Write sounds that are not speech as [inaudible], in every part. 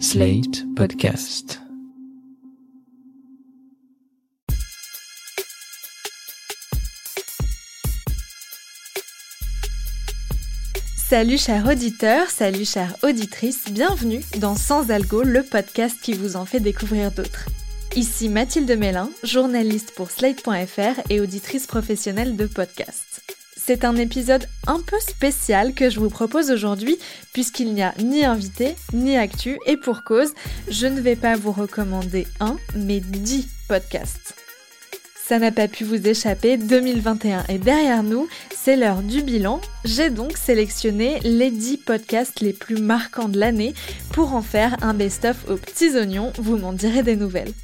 Slate Podcast. Salut chers auditeurs, salut chères auditrices, bienvenue dans Sans Algo, le podcast qui vous en fait découvrir d'autres. Ici Mathilde Mélin, journaliste pour Slate.fr et auditrice professionnelle de podcasts. C'est un épisode un peu spécial que je vous propose aujourd'hui puisqu'il n'y a ni invité ni actu et pour cause, je ne vais pas vous recommander un mais dix podcasts. Ça n'a pas pu vous échapper, 2021 est derrière nous, c'est l'heure du bilan. J'ai donc sélectionné les 10 podcasts les plus marquants de l'année pour en faire un best-of aux petits oignons, vous m'en direz des nouvelles.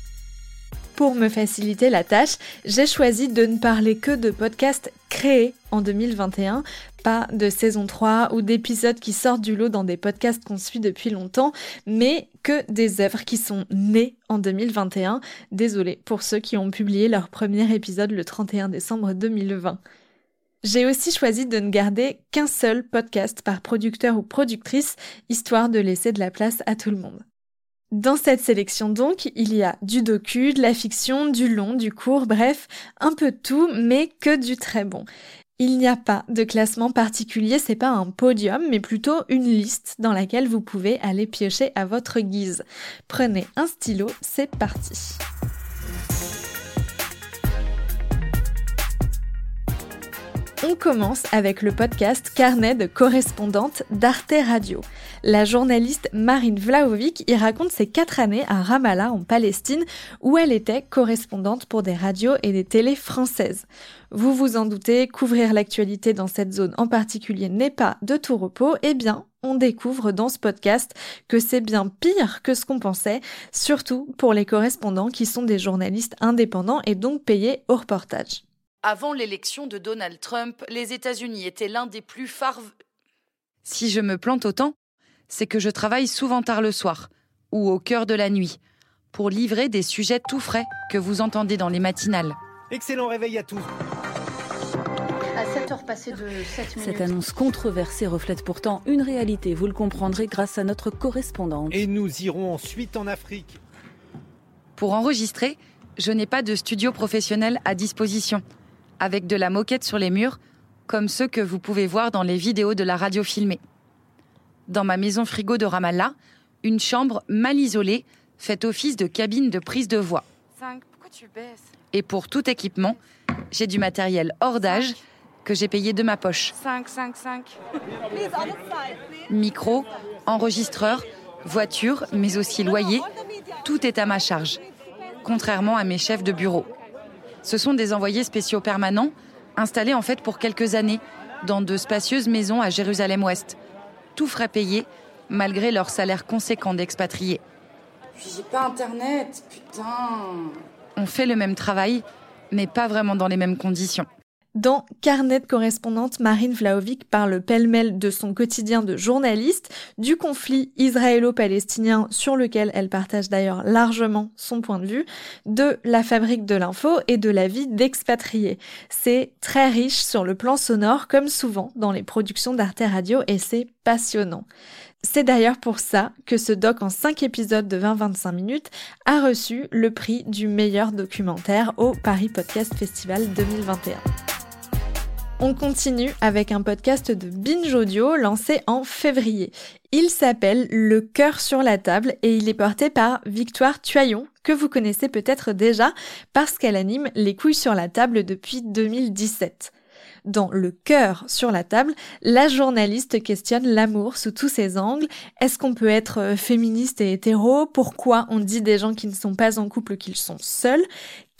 Pour me faciliter la tâche, j'ai choisi de ne parler que de podcasts créés en 2021, pas de saison 3 ou d'épisodes qui sortent du lot dans des podcasts qu'on suit depuis longtemps, mais que des œuvres qui sont nées en 2021. Désolée pour ceux qui ont publié leur premier épisode le 31 décembre 2020. J'ai aussi choisi de ne garder qu'un seul podcast par producteur ou productrice, histoire de laisser de la place à tout le monde. Dans cette sélection donc, il y a du docu, de la fiction, du long, du court, bref, un peu tout, mais que du très bon. Il n'y a pas de classement particulier, c'est pas un podium, mais plutôt une liste dans laquelle vous pouvez aller piocher à votre guise. Prenez un stylo, c'est parti. On commence avec le podcast Carnet de correspondante d'Arte Radio. La journaliste Marine Vlaovic y raconte ses quatre années à Ramallah en Palestine où elle était correspondante pour des radios et des télés françaises. Vous vous en doutez, couvrir l'actualité dans cette zone en particulier n'est pas de tout repos, eh bien, on découvre dans ce podcast que c'est bien pire que ce qu'on pensait, surtout pour les correspondants qui sont des journalistes indépendants et donc payés au reportage. Avant l'élection de Donald Trump, les États-Unis étaient l'un des plus phares. Si je me plante autant, c'est que je travaille souvent tard le soir ou au cœur de la nuit pour livrer des sujets tout frais que vous entendez dans les matinales. Excellent réveil à tous. À 7 heures passées de 7 minutes. Cette annonce controversée reflète pourtant une réalité, vous le comprendrez grâce à notre correspondante. Et nous irons ensuite en Afrique. Pour enregistrer, je n'ai pas de studio professionnel à disposition avec de la moquette sur les murs, comme ceux que vous pouvez voir dans les vidéos de la radio filmée. Dans ma maison frigo de Ramallah, une chambre mal isolée fait office de cabine de prise de voix. Et pour tout équipement, j'ai du matériel hors d'âge que j'ai payé de ma poche. 5, 5, 5. Micro, enregistreur, voiture, mais aussi loyer, tout est à ma charge, contrairement à mes chefs de bureau. Ce sont des envoyés spéciaux permanents, installés en fait pour quelques années, dans de spacieuses maisons à Jérusalem-Ouest. Tout frais payé, malgré leur salaire conséquent d'expatriés. Puis j'ai pas internet, putain. On fait le même travail, mais pas vraiment dans les mêmes conditions. Dans Carnet correspondante, Marine Vlaovic parle pêle-mêle de son quotidien de journaliste, du conflit israélo-palestinien sur lequel elle partage d'ailleurs largement son point de vue, de la fabrique de l'info et de la vie d'expatriés. C'est très riche sur le plan sonore comme souvent dans les productions d'Arte Radio et c'est passionnant. C'est d'ailleurs pour ça que ce doc en 5 épisodes de 20-25 minutes a reçu le prix du meilleur documentaire au Paris Podcast Festival 2021. On continue avec un podcast de Binge Audio lancé en février. Il s'appelle Le cœur sur la table et il est porté par Victoire Tuaillon, que vous connaissez peut-être déjà parce qu'elle anime Les couilles sur la table depuis 2017. Dans Le cœur sur la table, la journaliste questionne l'amour sous tous ses angles. Est-ce qu'on peut être euh, féministe et hétéro? Pourquoi on dit des gens qui ne sont pas en couple qu'ils sont seuls?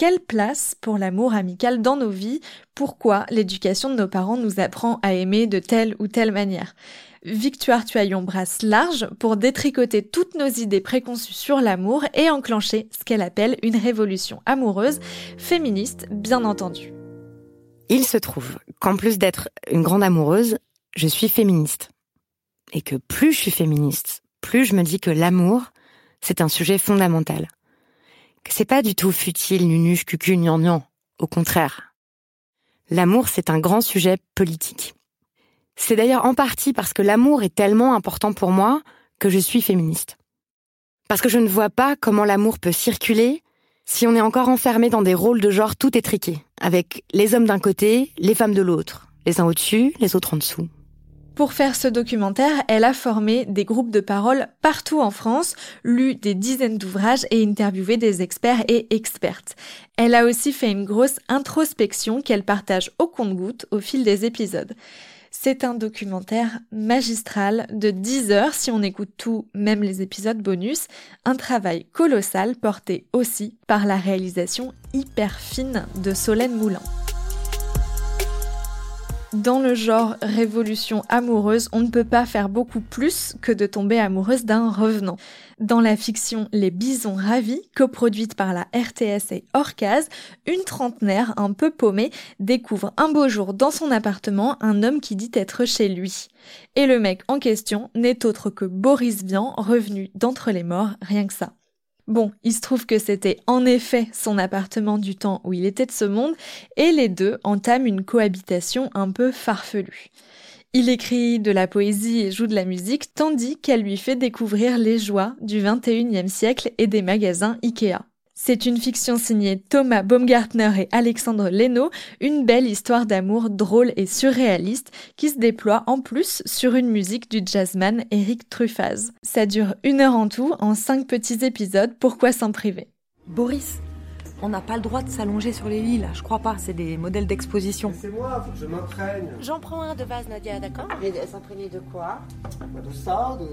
Quelle place pour l'amour amical dans nos vies? Pourquoi l'éducation de nos parents nous apprend à aimer de telle ou telle manière? Victoire Tuaillon brasse large pour détricoter toutes nos idées préconçues sur l'amour et enclencher ce qu'elle appelle une révolution amoureuse, féministe bien entendu. Il se trouve qu'en plus d'être une grande amoureuse, je suis féministe. Et que plus je suis féministe, plus je me dis que l'amour, c'est un sujet fondamental. C'est pas du tout futile, nunuche, cucu, gnangnan. Au contraire. L'amour, c'est un grand sujet politique. C'est d'ailleurs en partie parce que l'amour est tellement important pour moi que je suis féministe. Parce que je ne vois pas comment l'amour peut circuler si on est encore enfermé dans des rôles de genre tout étriqués, avec les hommes d'un côté, les femmes de l'autre, les uns au-dessus, les autres en dessous. Pour faire ce documentaire, elle a formé des groupes de parole partout en France, lu des dizaines d'ouvrages et interviewé des experts et expertes. Elle a aussi fait une grosse introspection qu'elle partage au compte-goutte au fil des épisodes. C'est un documentaire magistral de 10 heures si on écoute tout, même les épisodes bonus. Un travail colossal porté aussi par la réalisation hyper fine de Solène Moulin. Dans le genre révolution amoureuse, on ne peut pas faire beaucoup plus que de tomber amoureuse d'un revenant. Dans la fiction Les Bisons Ravis, coproduite par la RTS et Orcaz, une trentenaire un peu paumée découvre un beau jour dans son appartement un homme qui dit être chez lui. Et le mec en question n'est autre que Boris Vian, revenu d'entre les morts, rien que ça. Bon, il se trouve que c'était en effet son appartement du temps où il était de ce monde, et les deux entament une cohabitation un peu farfelue. Il écrit de la poésie et joue de la musique, tandis qu'elle lui fait découvrir les joies du 21e siècle et des magasins Ikea. C'est une fiction signée Thomas Baumgartner et Alexandre Leno, une belle histoire d'amour drôle et surréaliste qui se déploie en plus sur une musique du jazzman Eric Truffaz. Ça dure une heure en tout, en cinq petits épisodes, pourquoi s'en priver? Boris, on n'a pas le droit de s'allonger sur les lits là, je crois pas, c'est des modèles d'exposition. C'est moi, faut que je m'imprègne. J'en prends un de base, Nadia, d'accord Et s'imprégner de quoi bah De ça, de,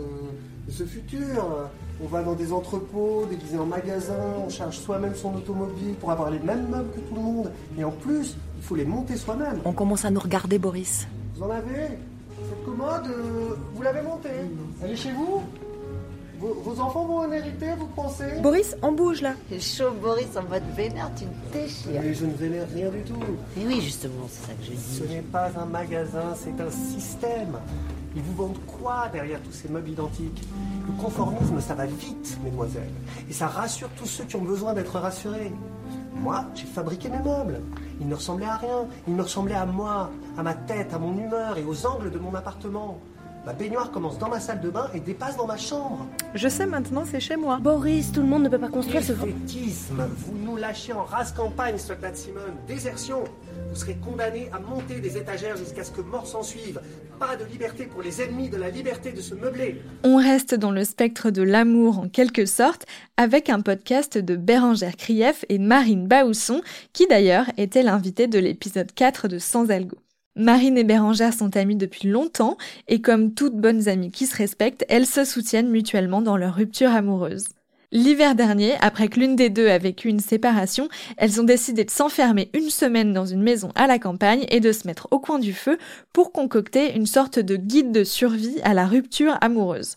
de ce futur. On va dans des entrepôts, déguisés en magasin, on charge soi-même son automobile pour avoir les mêmes meubles que tout le monde. Et en plus, il faut les monter soi-même. On commence à nous regarder, Boris. Vous en avez? Cette commode, euh, vous l'avez montée Elle est chez vous? Vos, vos, enfants vont en hériter, vous pensez? Boris, on bouge là. C'est chaud, Boris, en mode vénère, tu me déchires. Mais je ne vénère rien du tout. Et oui, justement, c'est ça que je dis. Ce n'est pas un magasin, c'est un système. Ils vous vendent quoi derrière tous ces meubles identiques? Le conformisme, ça va vite, mesdemoiselles. Et ça rassure tous ceux qui ont besoin d'être rassurés. Moi, j'ai fabriqué mes meubles. Ils ne ressemblaient à rien. Ils me ressemblaient à moi, à ma tête, à mon humeur et aux angles de mon appartement. Ma baignoire commence dans ma salle de bain et dépasse dans ma chambre. Je sais maintenant, c'est chez moi. Boris, tout le monde ne peut pas construire ce... Fétisme, vous nous lâchez en race campagne, soldat Simone. Désertion. Vous serez condamné à monter des étagères jusqu'à ce que mort s'en suive. Pas de liberté pour les ennemis de la liberté de se meubler. On reste dans le spectre de l'amour en quelque sorte, avec un podcast de Bérangère Krief et Marine Baousson, qui d'ailleurs était l'invité de l'épisode 4 de Sans Algo. Marine et Bérangère sont amies depuis longtemps et comme toutes bonnes amies qui se respectent, elles se soutiennent mutuellement dans leur rupture amoureuse. L'hiver dernier, après que l'une des deux a vécu une séparation, elles ont décidé de s'enfermer une semaine dans une maison à la campagne et de se mettre au coin du feu pour concocter une sorte de guide de survie à la rupture amoureuse.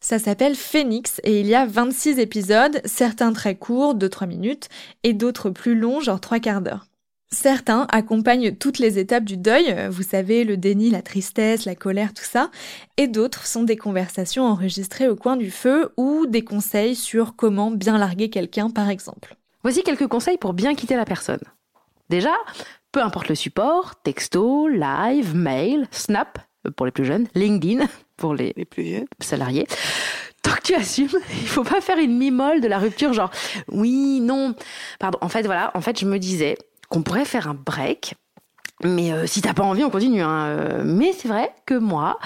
Ça s'appelle Phoenix et il y a 26 épisodes, certains très courts, 2-3 minutes, et d'autres plus longs, genre 3 quarts d'heure. Certains accompagnent toutes les étapes du deuil, vous savez, le déni, la tristesse, la colère, tout ça, et d'autres sont des conversations enregistrées au coin du feu ou des conseils sur comment bien larguer quelqu'un, par exemple. Voici quelques conseils pour bien quitter la personne. Déjà, peu importe le support, texto, live, mail, snap pour les plus jeunes, LinkedIn [laughs] pour les, les plus vieux salariés. Tant que tu assumes, [laughs] il faut pas faire une mimole de la rupture, genre oui, non, pardon. En fait, voilà, en fait, je me disais, qu'on pourrait faire un break. Mais euh, si t'as pas envie, on continue. Hein. Euh, mais c'est vrai que moi,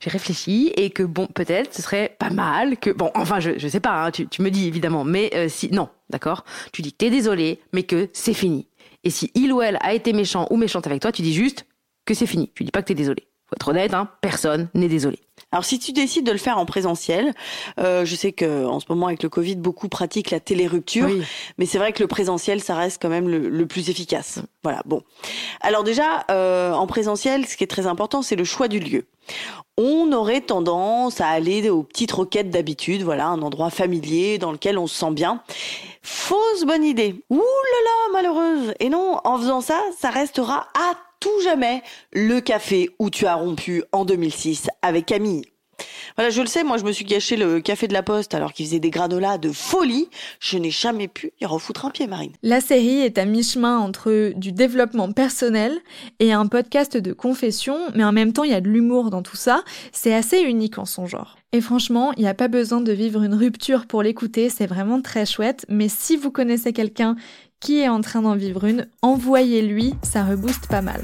j'ai réfléchi et que bon, peut-être ce serait pas mal que bon, enfin, je je sais pas. Hein, tu, tu me dis évidemment, mais euh, si non, d'accord? Tu dis que t'es désolé, mais que c'est fini. Et si il ou elle a été méchant ou méchante avec toi, tu dis juste que c'est fini. Tu dis pas que t'es désolé. Faut être honnête, hein. Personne n'est désolé. Alors si tu décides de le faire en présentiel, euh, je sais que en ce moment avec le Covid, beaucoup pratiquent la télérupture, oui. mais c'est vrai que le présentiel, ça reste quand même le, le plus efficace. Voilà, bon. Alors déjà, euh, en présentiel, ce qui est très important, c'est le choix du lieu. On aurait tendance à aller aux petites roquettes d'habitude, voilà, un endroit familier dans lequel on se sent bien. Fausse bonne idée. Ouh là là, malheureuse. Et non, en faisant ça, ça restera à tout jamais le café où tu as rompu en 2006 avec Camille. Voilà, je le sais, moi je me suis gâché le café de la Poste alors qu'il faisait des granolas de folie. Je n'ai jamais pu y refoutre un pied, Marine. La série est à mi-chemin entre du développement personnel et un podcast de confession, mais en même temps il y a de l'humour dans tout ça. C'est assez unique en son genre. Et franchement, il n'y a pas besoin de vivre une rupture pour l'écouter, c'est vraiment très chouette. Mais si vous connaissez quelqu'un qui est en train d'en vivre une, envoyez-lui, ça rebooste pas mal.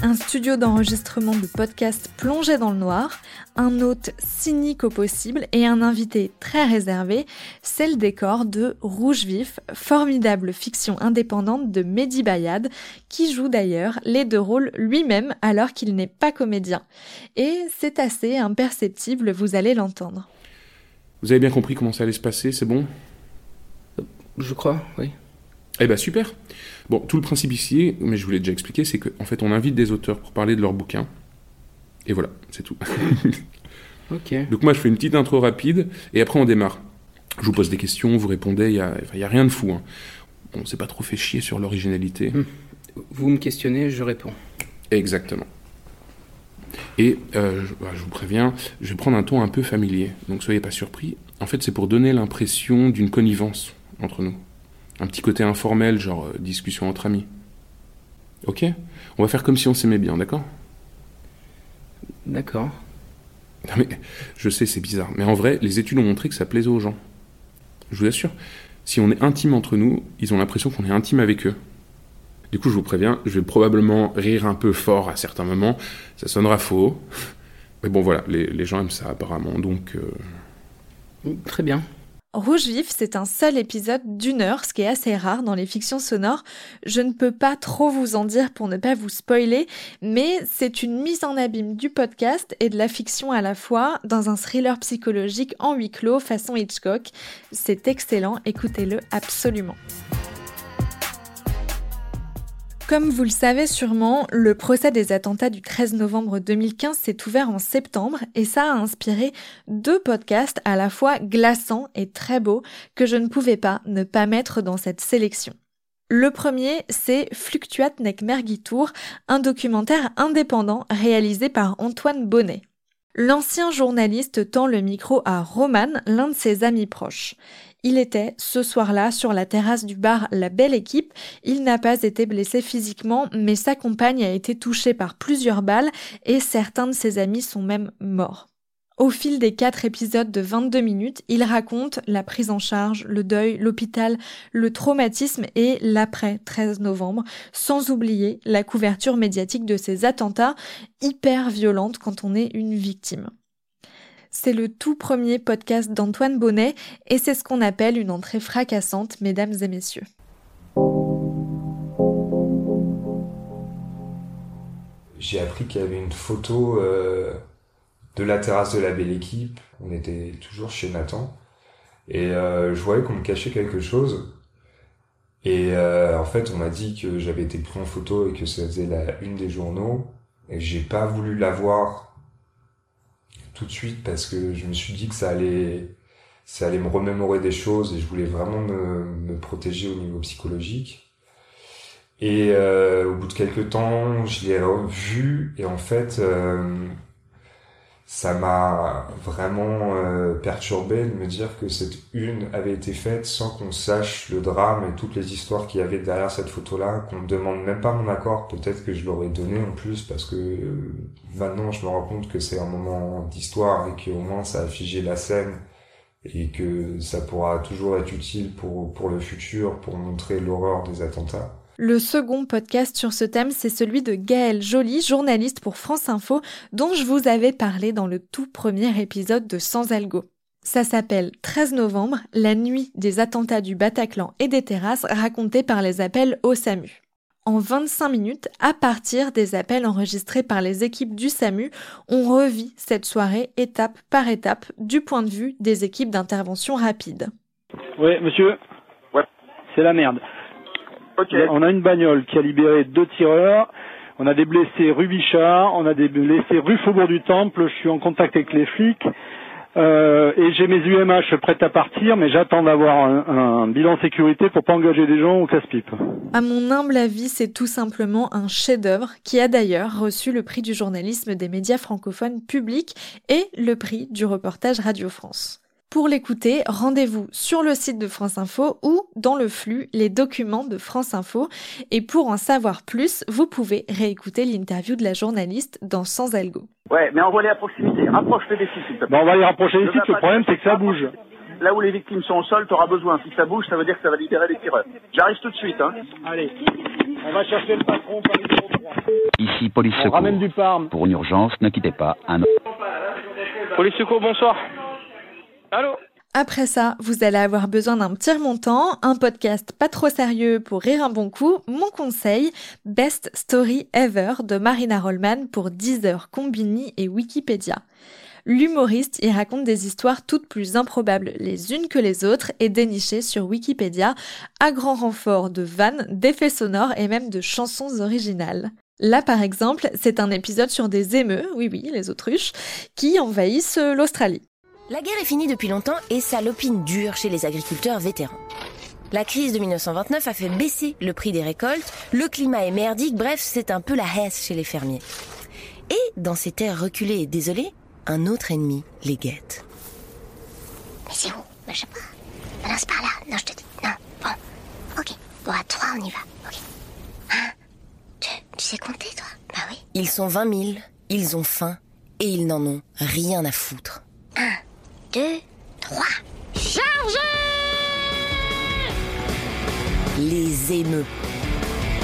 Un studio d'enregistrement de podcast plongé dans le noir, un hôte cynique au possible et un invité très réservé, c'est le décor de Rouge Vif, formidable fiction indépendante de Mehdi Bayad, qui joue d'ailleurs les deux rôles lui-même alors qu'il n'est pas comédien. Et c'est assez imperceptible, vous allez l'entendre. Vous avez bien compris comment ça allait se passer, c'est bon? Je crois, oui. Eh ben super. Bon, tout le principe ici, mais je vous l'ai déjà expliqué, c'est qu'en fait on invite des auteurs pour parler de leurs bouquins. Et voilà, c'est tout. [laughs] ok. Donc moi je fais une petite intro rapide et après on démarre. Je vous pose des questions, vous répondez, il n'y a, y a rien de fou. Hein. On s'est pas trop fait chier sur l'originalité. Hmm. Vous me questionnez, je réponds. Exactement. Et euh, je, bah, je vous préviens, je vais prendre un ton un peu familier, donc soyez pas surpris. En fait, c'est pour donner l'impression d'une connivence entre nous. Un petit côté informel, genre euh, discussion entre amis. Ok? On va faire comme si on s'aimait bien, d'accord? D'accord. Non mais, je sais, c'est bizarre, mais en vrai, les études ont montré que ça plaisait aux gens. Je vous assure, si on est intime entre nous, ils ont l'impression qu'on est intime avec eux. Du coup, je vous préviens, je vais probablement rire un peu fort à certains moments. Ça sonnera faux. Mais bon, voilà, les, les gens aiment ça apparemment, donc... Euh... Très bien. Rouge Vif, c'est un seul épisode d'une heure, ce qui est assez rare dans les fictions sonores. Je ne peux pas trop vous en dire pour ne pas vous spoiler, mais c'est une mise en abîme du podcast et de la fiction à la fois dans un thriller psychologique en huis clos façon Hitchcock. C'est excellent, écoutez-le absolument. Comme vous le savez sûrement, le procès des attentats du 13 novembre 2015 s'est ouvert en septembre et ça a inspiré deux podcasts à la fois glaçants et très beaux que je ne pouvais pas ne pas mettre dans cette sélection. Le premier, c'est Fluctuat nec mergitur, un documentaire indépendant réalisé par Antoine Bonnet. L'ancien journaliste tend le micro à Roman, l'un de ses amis proches. Il était ce soir-là sur la terrasse du bar La Belle Équipe. Il n'a pas été blessé physiquement, mais sa compagne a été touchée par plusieurs balles et certains de ses amis sont même morts. Au fil des quatre épisodes de 22 minutes, il raconte la prise en charge, le deuil, l'hôpital, le traumatisme et l'après 13 novembre, sans oublier la couverture médiatique de ces attentats hyper violentes quand on est une victime. C'est le tout premier podcast d'Antoine Bonnet et c'est ce qu'on appelle une entrée fracassante, mesdames et messieurs. J'ai appris qu'il y avait une photo euh, de la terrasse de la belle équipe. On était toujours chez Nathan. Et euh, je voyais qu'on me cachait quelque chose. Et euh, en fait, on m'a dit que j'avais été pris en photo et que ça faisait la une des journaux. Et j'ai pas voulu la voir tout de suite parce que je me suis dit que ça allait, ça allait me remémorer des choses et je voulais vraiment me, protéger au niveau psychologique. Et euh, au bout de quelques temps, je l'ai revu et en fait, euh, ça m'a vraiment euh, perturbé de me dire que cette une avait été faite sans qu'on sache le drame et toutes les histoires qu'il y avait derrière cette photo-là, qu'on ne demande même pas mon accord. Peut-être que je l'aurais donné en plus parce que euh, maintenant je me rends compte que c'est un moment d'histoire et qu'au moins ça a figé la scène et que ça pourra toujours être utile pour, pour le futur, pour montrer l'horreur des attentats. Le second podcast sur ce thème, c'est celui de Gaël Joly, journaliste pour France Info, dont je vous avais parlé dans le tout premier épisode de Sans Algo. Ça s'appelle 13 novembre, la nuit des attentats du Bataclan et des terrasses racontés par les appels au SAMU. En 25 minutes, à partir des appels enregistrés par les équipes du SAMU, on revit cette soirée étape par étape du point de vue des équipes d'intervention rapide. Oui, monsieur Ouais. C'est la merde. On a une bagnole qui a libéré deux tireurs. On a des blessés rue Bichard, on a des blessés rue Faubourg du Temple. Je suis en contact avec les flics. Euh, et j'ai mes UMH prêtes à partir, mais j'attends d'avoir un, un, bilan sécurité pour pas engager des gens au casse-pipe. À mon humble avis, c'est tout simplement un chef-d'œuvre qui a d'ailleurs reçu le prix du journalisme des médias francophones publics et le prix du reportage Radio France. Pour l'écouter, rendez-vous sur le site de France Info ou dans le flux Les documents de France Info. Et pour en savoir plus, vous pouvez réécouter l'interview de la journaliste dans Sans Algo. Ouais, mais envoie-les à proximité. S'il te plaît. Bon, on va les rapprocher des sites. Le problème, c'est que ça bouge. Là où les victimes sont au sol, tu auras besoin. Si ça bouge, ça veut dire que ça va libérer les tireurs. J'arrive tout de suite. Hein. Allez, on va chercher le patron par numéro 3. Ici, police On secours. ramène du parme. Pour une urgence, ne quittez pas. Un... Police secours, bonsoir. Après ça, vous allez avoir besoin d'un petit remontant, un podcast pas trop sérieux pour rire un bon coup. Mon conseil, Best Story Ever de Marina Rollman pour Deezer, Combini et Wikipédia. L'humoriste y raconte des histoires toutes plus improbables les unes que les autres et dénichées sur Wikipédia à grand renfort de vannes, d'effets sonores et même de chansons originales. Là, par exemple, c'est un épisode sur des émeux, oui oui, les autruches, qui envahissent l'Australie. La guerre est finie depuis longtemps et ça l'opine dur chez les agriculteurs vétérans. La crise de 1929 a fait baisser le prix des récoltes, le climat est merdique, bref, c'est un peu la hesse chez les fermiers. Et dans ces terres reculées et désolées, un autre ennemi les guette. Mais c'est où? Ben, Je sais pas. C'est par là. Non, je te dis. Non. Bon. Ok. Bon, à trois, on y va. Ok. Un, deux. Tu sais compter, toi? Bah oui. Ils sont 20 000, ils ont faim et ils n'en ont rien à foutre. Un, deux, trois. Chargez Les émeux.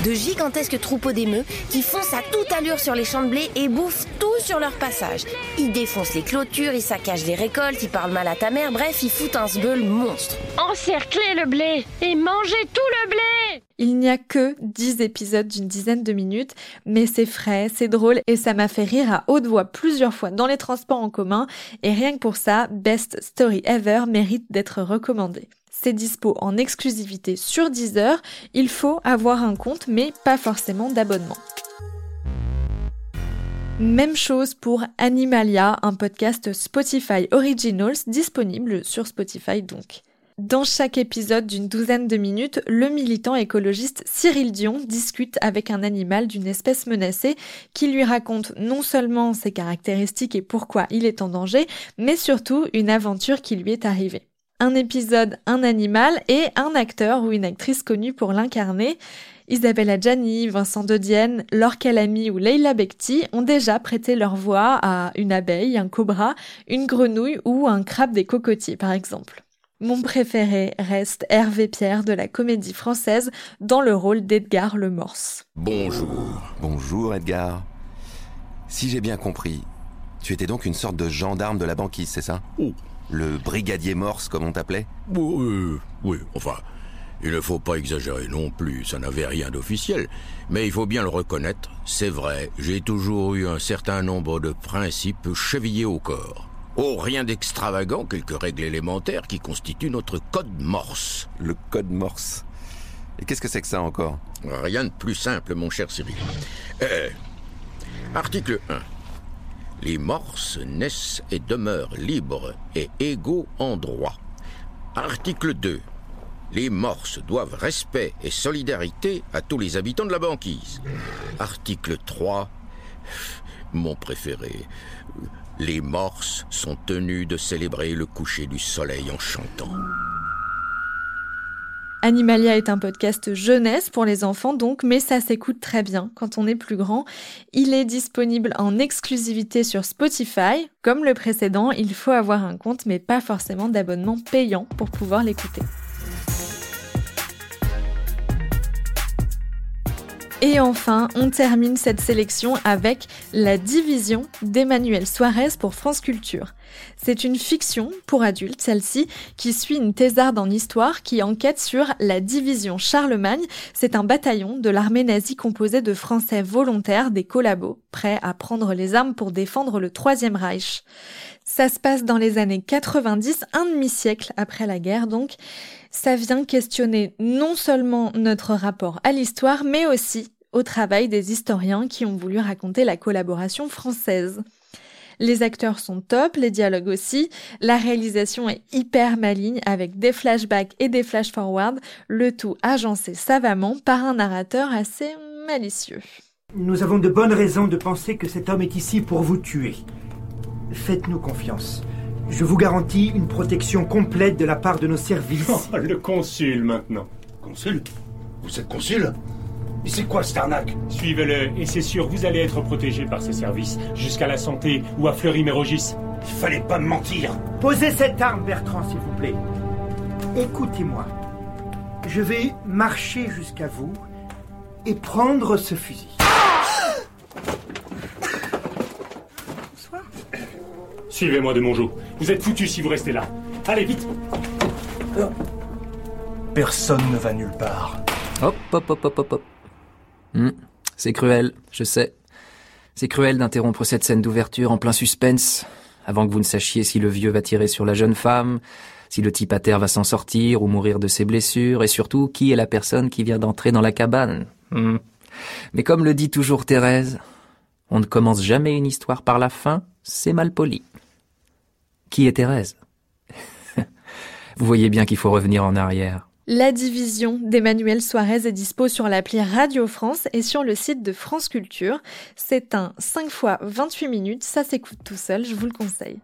De gigantesques troupeaux d'émeux qui foncent à toute allure sur les champs de blé et bouffent tout sur leur passage. Ils défoncent les clôtures, ils saccagent les récoltes, ils parlent mal à ta mère, bref, ils foutent un sbeul monstre. Encerclez le blé et mangez tout le blé Il n'y a que 10 épisodes d'une dizaine de minutes, mais c'est frais, c'est drôle et ça m'a fait rire à haute voix plusieurs fois dans les transports en commun et rien que pour ça, Best Story Ever mérite d'être recommandé. Dispo en exclusivité sur Deezer, il faut avoir un compte mais pas forcément d'abonnement. Même chose pour Animalia, un podcast Spotify Originals disponible sur Spotify donc. Dans chaque épisode d'une douzaine de minutes, le militant écologiste Cyril Dion discute avec un animal d'une espèce menacée qui lui raconte non seulement ses caractéristiques et pourquoi il est en danger, mais surtout une aventure qui lui est arrivée. Un épisode, un animal et un acteur ou une actrice connue pour l'incarner. Isabelle Adjani, Vincent De Dienne, Laure Calamy ou Leila Bekti ont déjà prêté leur voix à une abeille, un cobra, une grenouille ou un crabe des cocotiers par exemple. Mon préféré reste Hervé Pierre de la comédie française dans le rôle d'Edgar Le Morse. Bonjour. Bonjour Edgar. Si j'ai bien compris, tu étais donc une sorte de gendarme de la banquise, c'est ça? Le brigadier Morse, comme on t'appelait Oui, oui, enfin, il ne faut pas exagérer non plus, ça n'avait rien d'officiel. Mais il faut bien le reconnaître, c'est vrai, j'ai toujours eu un certain nombre de principes chevillés au corps. Oh, rien d'extravagant, quelques règles élémentaires qui constituent notre code morse. Le code morse. Et qu'est-ce que c'est que ça encore? Rien de plus simple, mon cher Cyril. Euh, article 1. Les morses naissent et demeurent libres et égaux en droit. Article 2. Les morses doivent respect et solidarité à tous les habitants de la banquise. Article 3. [laughs] Mon préféré. Les morses sont tenus de célébrer le coucher du soleil en chantant. Animalia est un podcast jeunesse pour les enfants donc, mais ça s'écoute très bien quand on est plus grand. Il est disponible en exclusivité sur Spotify. Comme le précédent, il faut avoir un compte mais pas forcément d'abonnement payant pour pouvoir l'écouter. Et enfin, on termine cette sélection avec La Division d'Emmanuel Suarez pour France Culture. C'est une fiction pour adultes, celle-ci, qui suit une thésarde en histoire qui enquête sur la division Charlemagne. C'est un bataillon de l'armée nazie composé de Français volontaires, des collabos, prêts à prendre les armes pour défendre le Troisième Reich. Ça se passe dans les années 90, un demi-siècle après la guerre donc. Ça vient questionner non seulement notre rapport à l'histoire, mais aussi au travail des historiens qui ont voulu raconter la collaboration française. Les acteurs sont top, les dialogues aussi, la réalisation est hyper maligne avec des flashbacks et des flash-forward, le tout agencé savamment par un narrateur assez malicieux. Nous avons de bonnes raisons de penser que cet homme est ici pour vous tuer. Faites-nous confiance. Je vous garantis une protection complète de la part de nos services. Oh, [laughs] le consul maintenant. Consul? Vous êtes consul? Mais c'est quoi cette arnaque Suivez-le, et c'est sûr, vous allez être protégé par ses services, jusqu'à la santé ou à Fleury-Mérogis. Il fallait pas me mentir Posez cette arme, Bertrand, s'il vous plaît. Écoutez-moi. Je vais marcher jusqu'à vous et prendre ce fusil. Suivez-moi de mon joug. Vous êtes foutus si vous restez là. Allez, vite Personne ne va nulle part. Hop, hop, hop, hop, hop, hop. Hmm, c'est cruel, je sais. C'est cruel d'interrompre cette scène d'ouverture en plein suspense, avant que vous ne sachiez si le vieux va tirer sur la jeune femme, si le type à terre va s'en sortir ou mourir de ses blessures, et surtout qui est la personne qui vient d'entrer dans la cabane. Hmm. Mais comme le dit toujours Thérèse, on ne commence jamais une histoire par la fin, c'est mal poli. Qui est Thérèse? [laughs] Vous voyez bien qu'il faut revenir en arrière. La division d'Emmanuel Suarez est dispo sur l'appli Radio France et sur le site de France Culture. C'est un 5 fois 28 minutes, ça s'écoute tout seul, je vous le conseille.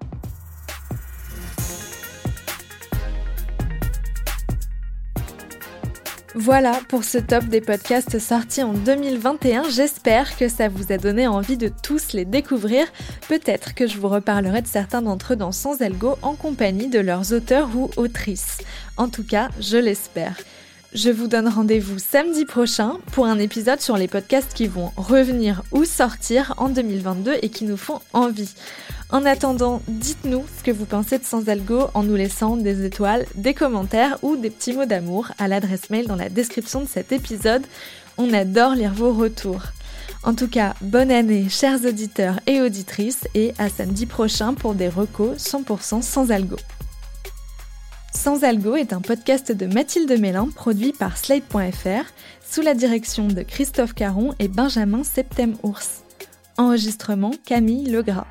Voilà pour ce top des podcasts sortis en 2021. J'espère que ça vous a donné envie de tous les découvrir. Peut-être que je vous reparlerai de certains d'entre eux dans Sans Algo en compagnie de leurs auteurs ou autrices. En tout cas, je l'espère. Je vous donne rendez-vous samedi prochain pour un épisode sur les podcasts qui vont revenir ou sortir en 2022 et qui nous font envie. En attendant, dites-nous ce que vous pensez de Sans Algo en nous laissant des étoiles, des commentaires ou des petits mots d'amour à l'adresse mail dans la description de cet épisode. On adore lire vos retours. En tout cas, bonne année, chers auditeurs et auditrices, et à samedi prochain pour des recos 100% sans algo. Sans Algo est un podcast de Mathilde Mélin produit par Slate.fr sous la direction de Christophe Caron et Benjamin Septem-Ours. Enregistrement Camille Legras.